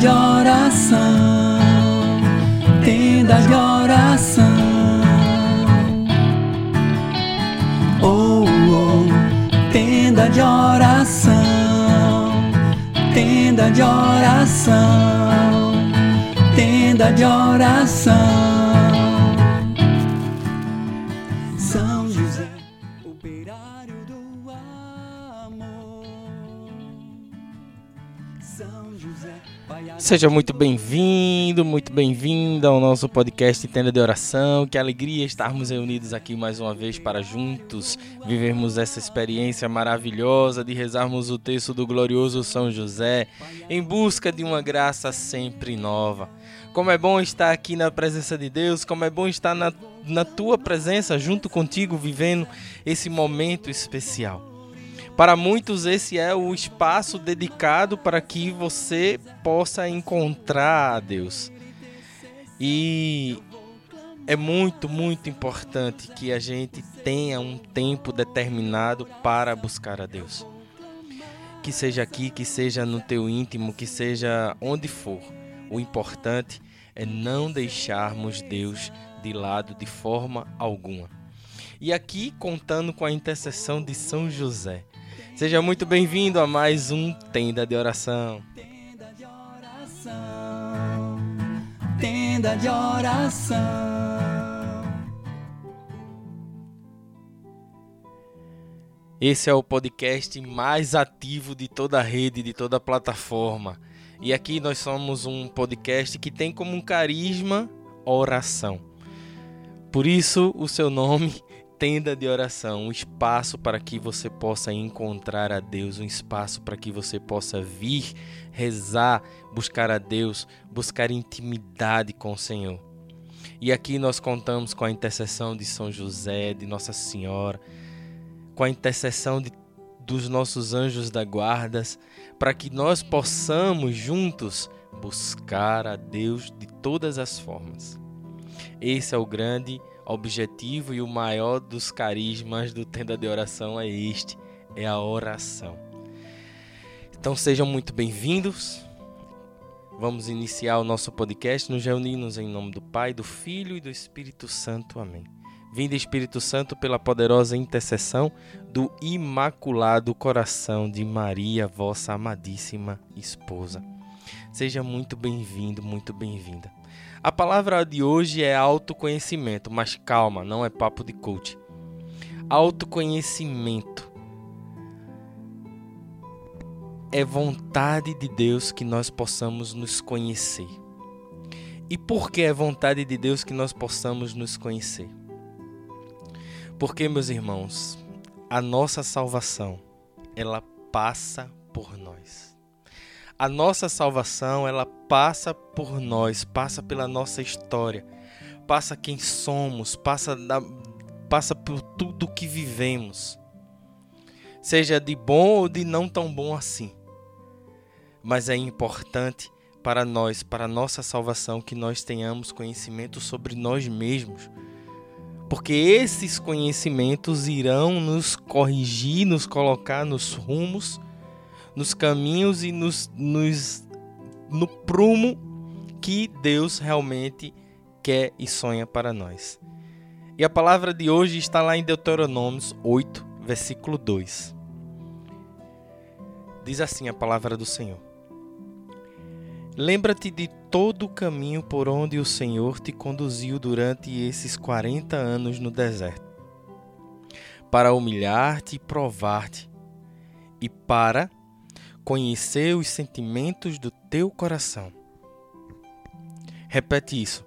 de oração, tenda de oração. Oh, oh, tenda de oração, tenda de oração, tenda de oração. Seja muito bem-vindo, muito bem-vinda ao nosso podcast Tenda de Oração. Que alegria estarmos reunidos aqui mais uma vez para juntos vivermos essa experiência maravilhosa de rezarmos o texto do glorioso São José em busca de uma graça sempre nova. Como é bom estar aqui na presença de Deus, como é bom estar na, na tua presença junto contigo vivendo esse momento especial. Para muitos, esse é o espaço dedicado para que você possa encontrar a Deus. E é muito, muito importante que a gente tenha um tempo determinado para buscar a Deus. Que seja aqui, que seja no teu íntimo, que seja onde for. O importante é não deixarmos Deus de lado de forma alguma. E aqui contando com a intercessão de São José. Seja muito bem-vindo a mais um Tenda de Oração. Tenda de oração. Tenda de oração. Esse é o podcast mais ativo de toda a rede, de toda a plataforma. E aqui nós somos um podcast que tem como um carisma oração. Por isso o seu nome tenda de oração, um espaço para que você possa encontrar a Deus, um espaço para que você possa vir, rezar, buscar a Deus, buscar intimidade com o Senhor. E aqui nós contamos com a intercessão de São José, de Nossa Senhora, com a intercessão de, dos nossos anjos da guarda, para que nós possamos juntos buscar a Deus de todas as formas. Esse é o grande objetivo e o maior dos carismas do Tenda de Oração é este: é a oração. Então sejam muito bem-vindos. Vamos iniciar o nosso podcast. Nos reunimos em nome do Pai, do Filho e do Espírito Santo. Amém. Vinda Espírito Santo pela poderosa intercessão do Imaculado Coração de Maria, vossa amadíssima esposa. Seja muito bem-vindo, muito bem-vinda. A palavra de hoje é autoconhecimento, mas calma, não é papo de coach. Autoconhecimento é vontade de Deus que nós possamos nos conhecer. E por que é vontade de Deus que nós possamos nos conhecer? Porque, meus irmãos, a nossa salvação, ela passa por nós a nossa salvação, ela passa por nós, passa pela nossa história, passa quem somos, passa, da, passa por tudo que vivemos. Seja de bom ou de não tão bom assim. Mas é importante para nós, para nossa salvação, que nós tenhamos conhecimento sobre nós mesmos. Porque esses conhecimentos irão nos corrigir, nos colocar nos rumos nos caminhos e nos, nos, no prumo que Deus realmente quer e sonha para nós. E a palavra de hoje está lá em Deuteronômio 8, versículo 2. Diz assim a palavra do Senhor: Lembra-te de todo o caminho por onde o Senhor te conduziu durante esses 40 anos no deserto, para humilhar-te e provar-te, e para conhecer os sentimentos do teu coração. Repete isso.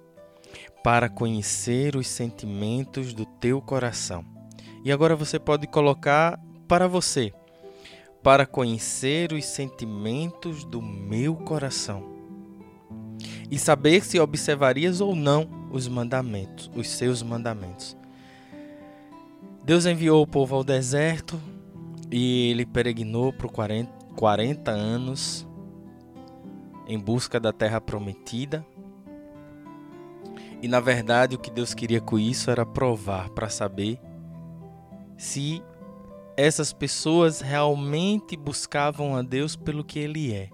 Para conhecer os sentimentos do teu coração. E agora você pode colocar para você. Para conhecer os sentimentos do meu coração. E saber se observarias ou não os mandamentos, os seus mandamentos. Deus enviou o povo ao deserto e ele peregrinou por 40, 40 anos em busca da terra prometida. E na verdade, o que Deus queria com isso era provar para saber se essas pessoas realmente buscavam a Deus pelo que Ele é.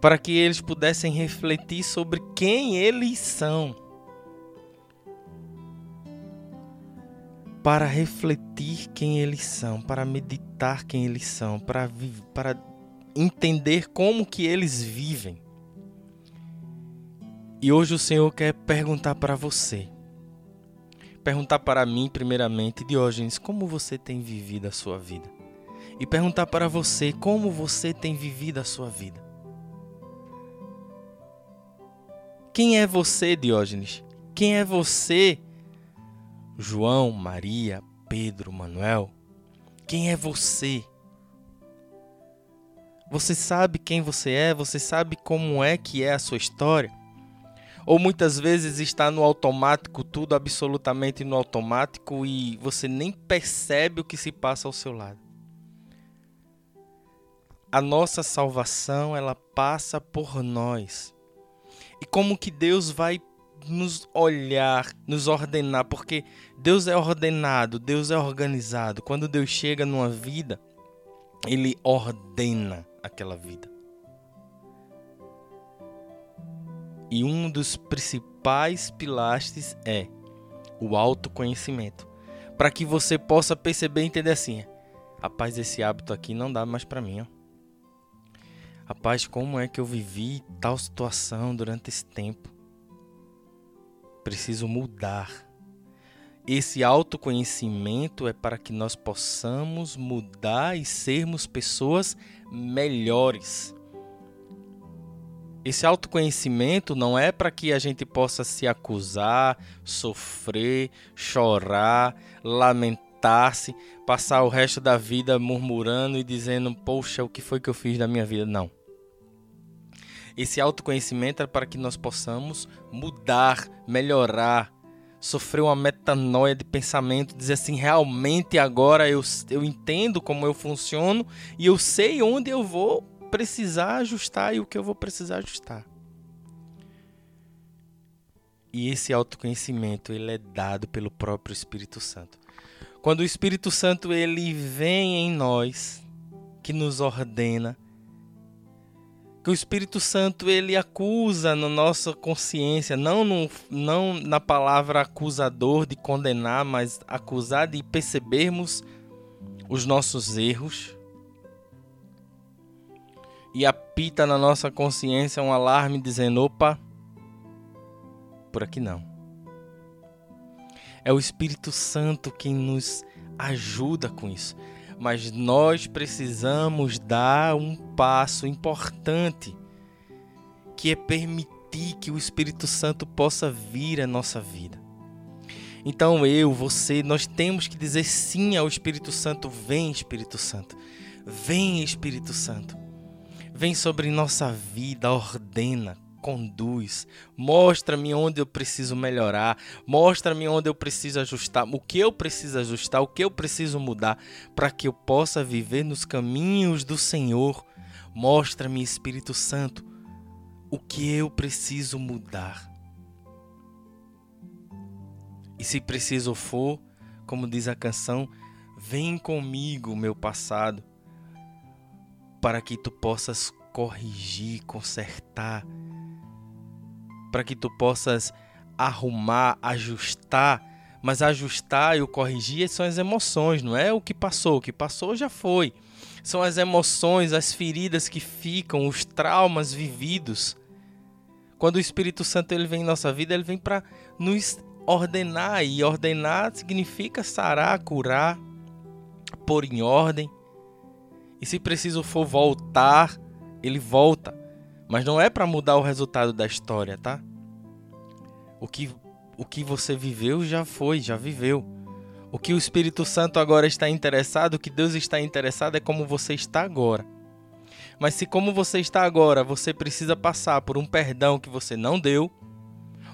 para que eles pudessem refletir sobre quem eles são. Para refletir quem eles são, para meditar quem eles são, para, para entender como que eles vivem. E hoje o Senhor quer perguntar para você, perguntar para mim primeiramente, Diógenes, como você tem vivido a sua vida? E perguntar para você como você tem vivido a sua vida. Quem é você, Diógenes? Quem é você, João, Maria, Pedro, Manuel? Quem é você? Você sabe quem você é? Você sabe como é que é a sua história? Ou muitas vezes está no automático, tudo absolutamente no automático e você nem percebe o que se passa ao seu lado. A nossa salvação, ela passa por nós. E como que Deus vai nos olhar, nos ordenar, porque Deus é ordenado, Deus é organizado. Quando Deus chega numa vida, ele ordena aquela vida. E um dos principais pilastres é o autoconhecimento. Para que você possa perceber e entender assim: rapaz, esse hábito aqui não dá mais para mim. Ó. Rapaz, como é que eu vivi tal situação durante esse tempo? Preciso mudar. Esse autoconhecimento é para que nós possamos mudar e sermos pessoas melhores. Esse autoconhecimento não é para que a gente possa se acusar, sofrer, chorar, lamentar-se, passar o resto da vida murmurando e dizendo: Poxa, o que foi que eu fiz da minha vida? Não. Esse autoconhecimento é para que nós possamos mudar, melhorar, sofrer uma metanoia de pensamento, dizer assim: realmente agora eu, eu entendo como eu funciono e eu sei onde eu vou precisar ajustar e o que eu vou precisar ajustar. E esse autoconhecimento ele é dado pelo próprio Espírito Santo. Quando o Espírito Santo ele vem em nós, que nos ordena, que o Espírito Santo ele acusa na nossa consciência, não, no, não na palavra acusador de condenar, mas acusar de percebermos os nossos erros, e apita na nossa consciência um alarme dizendo: opa, por aqui não. É o Espírito Santo quem nos ajuda com isso. Mas nós precisamos dar um passo importante, que é permitir que o Espírito Santo possa vir à nossa vida. Então eu, você, nós temos que dizer sim ao Espírito Santo: vem Espírito Santo, vem Espírito Santo. Vem sobre nossa vida, ordena, conduz, mostra-me onde eu preciso melhorar, mostra-me onde eu preciso ajustar, o que eu preciso ajustar, o que eu preciso mudar para que eu possa viver nos caminhos do Senhor. Mostra-me, Espírito Santo, o que eu preciso mudar. E se preciso for, como diz a canção, vem comigo, meu passado, para que tu possas corrigir, consertar, para que tu possas arrumar, ajustar. Mas ajustar e o corrigir são as emoções, não é o que passou. O que passou já foi. São as emoções, as feridas que ficam, os traumas vividos. Quando o Espírito Santo ele vem em nossa vida, ele vem para nos ordenar. E ordenar significa sarar, curar, pôr em ordem. E se preciso for voltar, ele volta. Mas não é para mudar o resultado da história, tá? O que, o que você viveu já foi, já viveu. O que o Espírito Santo agora está interessado, o que Deus está interessado é como você está agora. Mas se como você está agora, você precisa passar por um perdão que você não deu,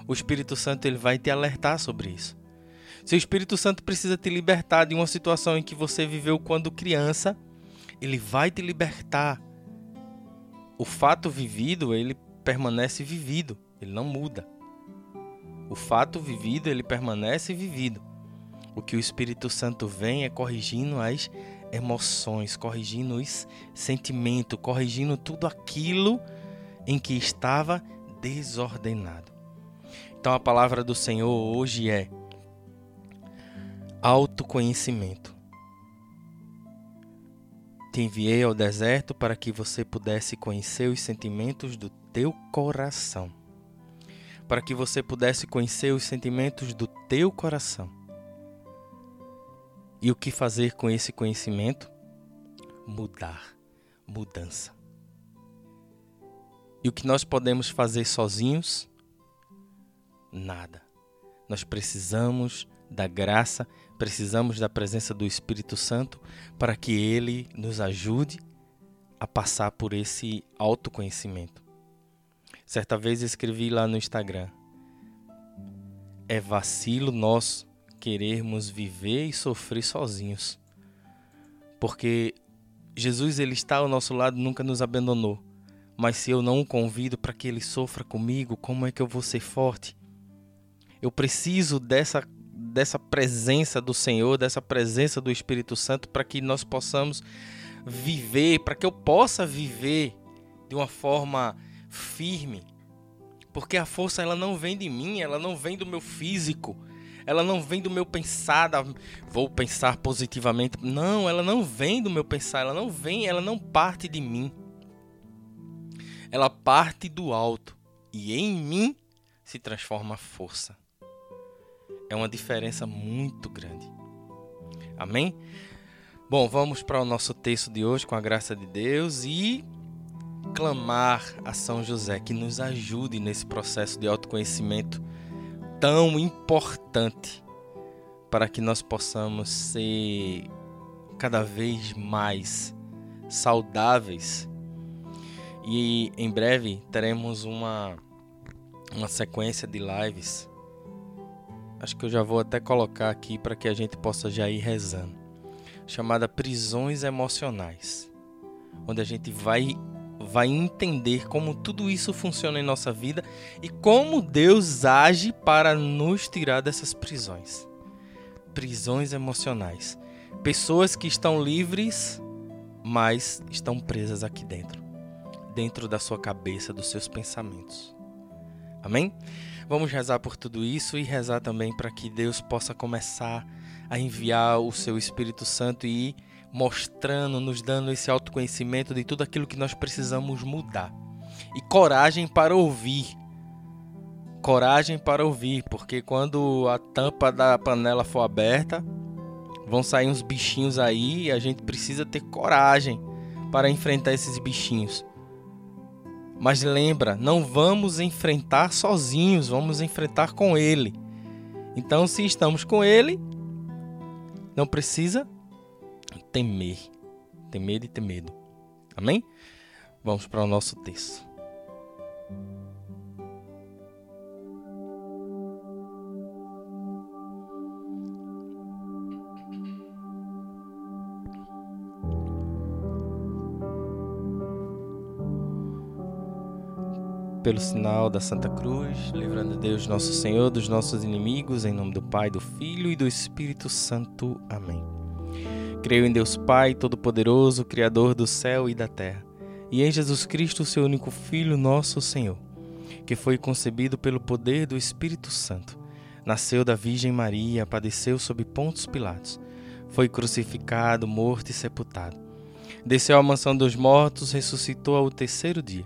o Espírito Santo ele vai te alertar sobre isso. Se o Espírito Santo precisa te libertar de uma situação em que você viveu quando criança, ele vai te libertar. O fato vivido, ele permanece vivido, ele não muda. O fato vivido, ele permanece vivido. O que o Espírito Santo vem é corrigindo as emoções, corrigindo os sentimentos, corrigindo tudo aquilo em que estava desordenado. Então a palavra do Senhor hoje é autoconhecimento. Te enviei ao deserto para que você pudesse conhecer os sentimentos do teu coração. Para que você pudesse conhecer os sentimentos do teu coração. E o que fazer com esse conhecimento? Mudar, mudança. E o que nós podemos fazer sozinhos? Nada. Nós precisamos da graça, precisamos da presença do Espírito Santo para que ele nos ajude a passar por esse autoconhecimento. Certa vez escrevi lá no Instagram: É vacilo nós querermos viver e sofrer sozinhos. Porque Jesus ele está ao nosso lado, nunca nos abandonou. Mas se eu não o convido para que ele sofra comigo, como é que eu vou ser forte? Eu preciso dessa dessa presença do Senhor, dessa presença do Espírito Santo para que nós possamos viver, para que eu possa viver de uma forma firme. Porque a força ela não vem de mim, ela não vem do meu físico, ela não vem do meu pensar, da, vou pensar positivamente. Não, ela não vem do meu pensar, ela não vem, ela não parte de mim. Ela parte do alto e em mim se transforma força. É uma diferença muito grande. Amém? Bom, vamos para o nosso texto de hoje com a graça de Deus e clamar a São José que nos ajude nesse processo de autoconhecimento tão importante para que nós possamos ser cada vez mais saudáveis. E em breve teremos uma, uma sequência de lives. Acho que eu já vou até colocar aqui para que a gente possa já ir rezando. Chamada Prisões Emocionais. Onde a gente vai vai entender como tudo isso funciona em nossa vida e como Deus age para nos tirar dessas prisões. Prisões emocionais. Pessoas que estão livres, mas estão presas aqui dentro, dentro da sua cabeça, dos seus pensamentos. Amém? Vamos rezar por tudo isso e rezar também para que Deus possa começar a enviar o seu Espírito Santo e ir mostrando, nos dando esse autoconhecimento de tudo aquilo que nós precisamos mudar. E coragem para ouvir. Coragem para ouvir, porque quando a tampa da panela for aberta, vão sair uns bichinhos aí e a gente precisa ter coragem para enfrentar esses bichinhos. Mas lembra, não vamos enfrentar sozinhos, vamos enfrentar com ele. Então, se estamos com ele, não precisa temer. Temer e ter medo. Amém? Vamos para o nosso texto. Pelo sinal da Santa Cruz, livrando Deus nosso Senhor dos nossos inimigos, em nome do Pai, do Filho e do Espírito Santo. Amém. Creio em Deus Pai Todo-Poderoso, Criador do céu e da terra, e em Jesus Cristo, seu único Filho, nosso Senhor, que foi concebido pelo poder do Espírito Santo. Nasceu da Virgem Maria, padeceu sob Pontos Pilatos, foi crucificado, morto e sepultado. Desceu à mansão dos mortos, ressuscitou ao terceiro dia.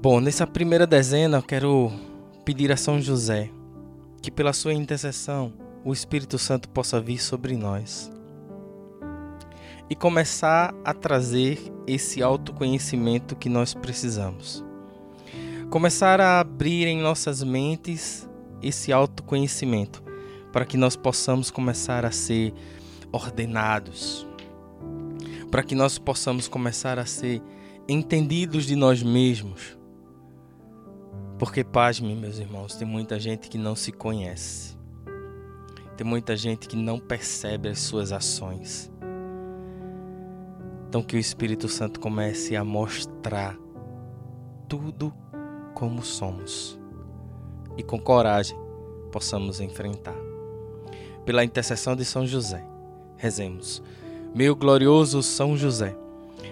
Bom, nessa primeira dezena eu quero pedir a São José que, pela sua intercessão, o Espírito Santo possa vir sobre nós e começar a trazer esse autoconhecimento que nós precisamos. Começar a abrir em nossas mentes esse autoconhecimento para que nós possamos começar a ser ordenados, para que nós possamos começar a ser entendidos de nós mesmos. Porque, pasme, meus irmãos, tem muita gente que não se conhece. Tem muita gente que não percebe as suas ações. Então que o Espírito Santo comece a mostrar tudo como somos e com coragem possamos enfrentar. Pela intercessão de São José, rezemos. Meu glorioso São José,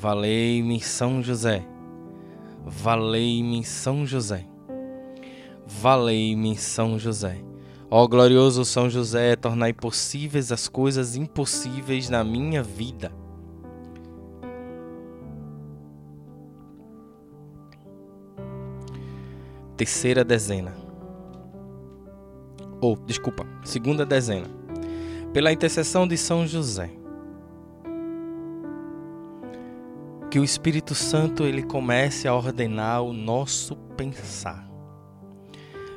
Valei-me São José. Valei-me São José. Valei-me São José. Ó glorioso São José, tornai possíveis as coisas impossíveis na minha vida. terceira dezena. Ou, desculpa, segunda dezena. Pela intercessão de São José. Que o Espírito Santo ele comece a ordenar o nosso pensar.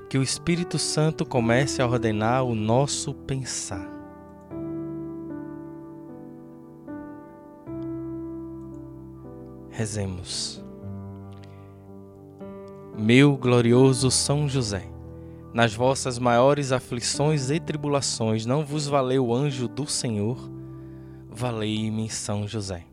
Que o Espírito Santo comece a ordenar o nosso pensar. Rezemos. Meu glorioso São José, nas vossas maiores aflições e tribulações, não vos valeu o anjo do Senhor? Valei-me, São José.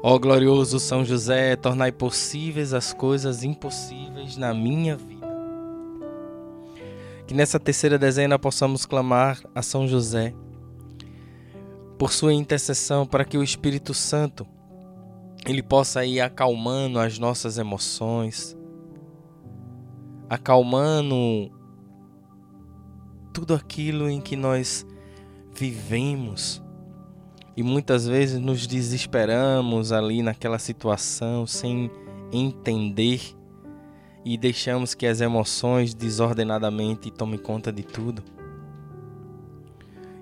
Ó glorioso São José, tornai possíveis as coisas impossíveis na minha vida. Que nessa terceira dezena possamos clamar a São José por sua intercessão para que o Espírito Santo ele possa ir acalmando as nossas emoções, acalmando tudo aquilo em que nós vivemos e muitas vezes nos desesperamos ali naquela situação sem entender e deixamos que as emoções desordenadamente tomem conta de tudo.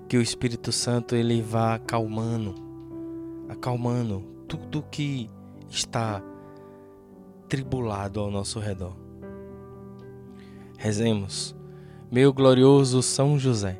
Que o Espírito Santo ele vá acalmando, acalmando tudo que está tribulado ao nosso redor. Rezemos, meu glorioso São José,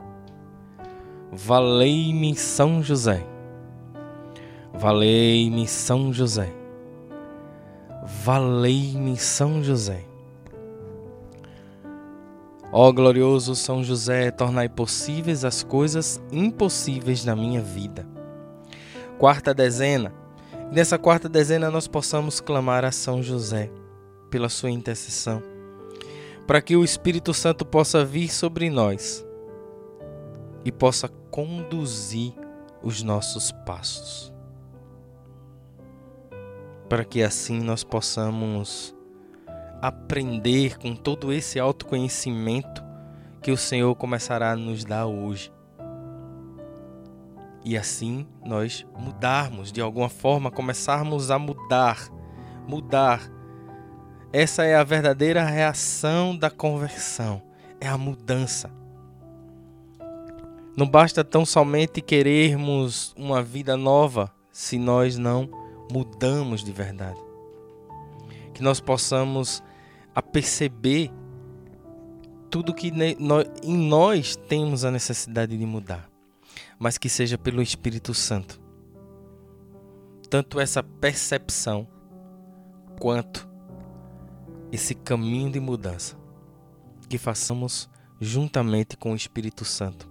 Valei-me São José. Valei-me São José. Valei-me São José. Ó glorioso São José, tornai possíveis as coisas impossíveis na minha vida. Quarta dezena nessa quarta dezena nós possamos clamar a São José pela sua intercessão, para que o Espírito Santo possa vir sobre nós e possa conduzir os nossos passos. Para que assim nós possamos aprender com todo esse autoconhecimento que o Senhor começará a nos dar hoje. E assim nós mudarmos, de alguma forma começarmos a mudar, mudar. Essa é a verdadeira reação da conversão, é a mudança. Não basta tão somente querermos uma vida nova se nós não mudamos de verdade. Que nós possamos a perceber tudo que em nós temos a necessidade de mudar, mas que seja pelo Espírito Santo. Tanto essa percepção quanto esse caminho de mudança que façamos juntamente com o Espírito Santo.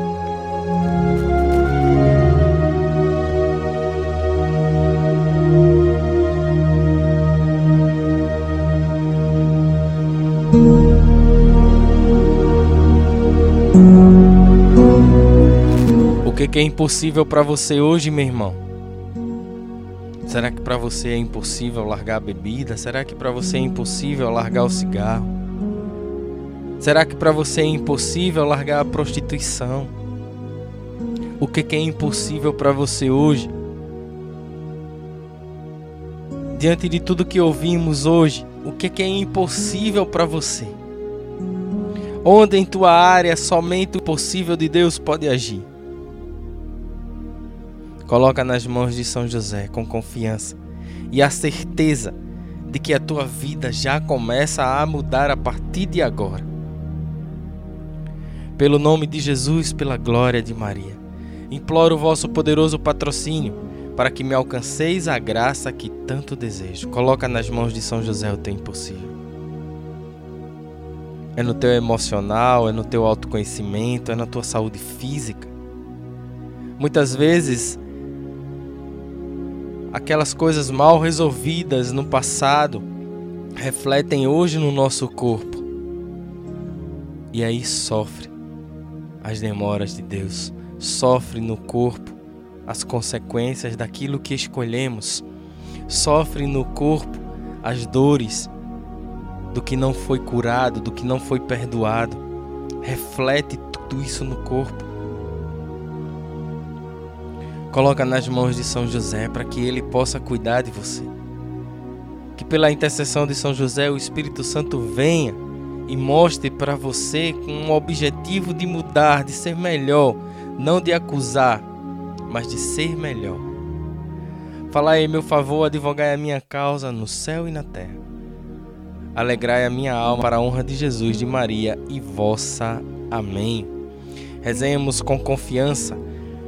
Que, que é impossível para você hoje, meu irmão? Será que para você é impossível largar a bebida? Será que para você é impossível largar o cigarro? Será que para você é impossível largar a prostituição? O que, é impossível para você hoje? Diante de tudo que ouvimos hoje, o que é impossível para você? Onde em tua área somente o possível de Deus pode agir? Coloca nas mãos de São José com confiança e a certeza de que a tua vida já começa a mudar a partir de agora. Pelo nome de Jesus, pela glória de Maria, imploro o vosso poderoso patrocínio para que me alcanceis a graça que tanto desejo. Coloca nas mãos de São José o teu impossível. É no teu emocional, é no teu autoconhecimento, é na tua saúde física. Muitas vezes, aquelas coisas mal resolvidas no passado refletem hoje no nosso corpo. E aí sofre as demoras de Deus, sofre no corpo as consequências daquilo que escolhemos, sofre no corpo as dores do que não foi curado, do que não foi perdoado. Reflete tudo isso no corpo. Coloca nas mãos de São José para que ele possa cuidar de você. Que pela intercessão de São José o Espírito Santo venha e mostre para você com um objetivo de mudar, de ser melhor, não de acusar, mas de ser melhor. Falai em meu favor, advogai a minha causa no céu e na terra. Alegrai a minha alma para a honra de Jesus, de Maria e vossa. Amém. Rezemos com confiança,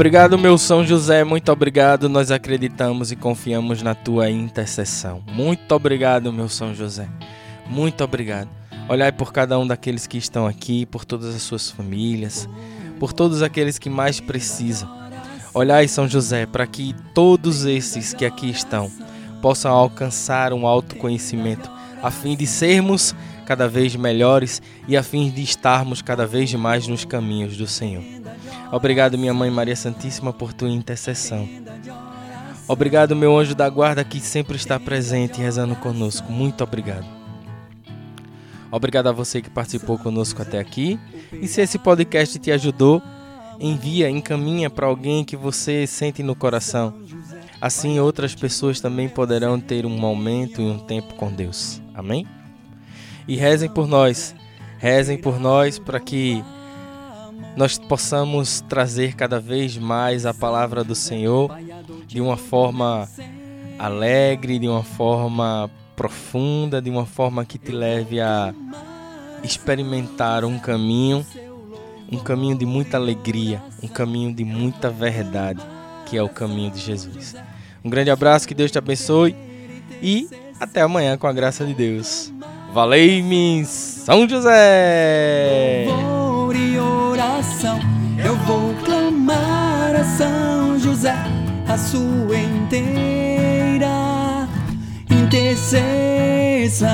Obrigado, meu São José, muito obrigado. Nós acreditamos e confiamos na tua intercessão. Muito obrigado, meu São José. Muito obrigado. Olhai por cada um daqueles que estão aqui, por todas as suas famílias, por todos aqueles que mais precisam. Olhai, São José, para que todos esses que aqui estão possam alcançar um autoconhecimento, a fim de sermos cada vez melhores e a fim de estarmos cada vez mais nos caminhos do Senhor. Obrigado, minha Mãe Maria Santíssima, por tua intercessão. Obrigado, meu anjo da guarda que sempre está presente rezando conosco. Muito obrigado. Obrigado a você que participou conosco até aqui. E se esse podcast te ajudou, envia, encaminha para alguém que você sente no coração. Assim outras pessoas também poderão ter um momento e um tempo com Deus. Amém? E rezem por nós. Rezem por nós para que nós possamos trazer cada vez mais a palavra do Senhor de uma forma alegre, de uma forma profunda, de uma forma que te leve a experimentar um caminho, um caminho de muita alegria, um caminho de muita verdade, que é o caminho de Jesus. Um grande abraço, que Deus te abençoe e até amanhã com a graça de Deus. Valeu-me, São José! São José, a sua inteira intercessão.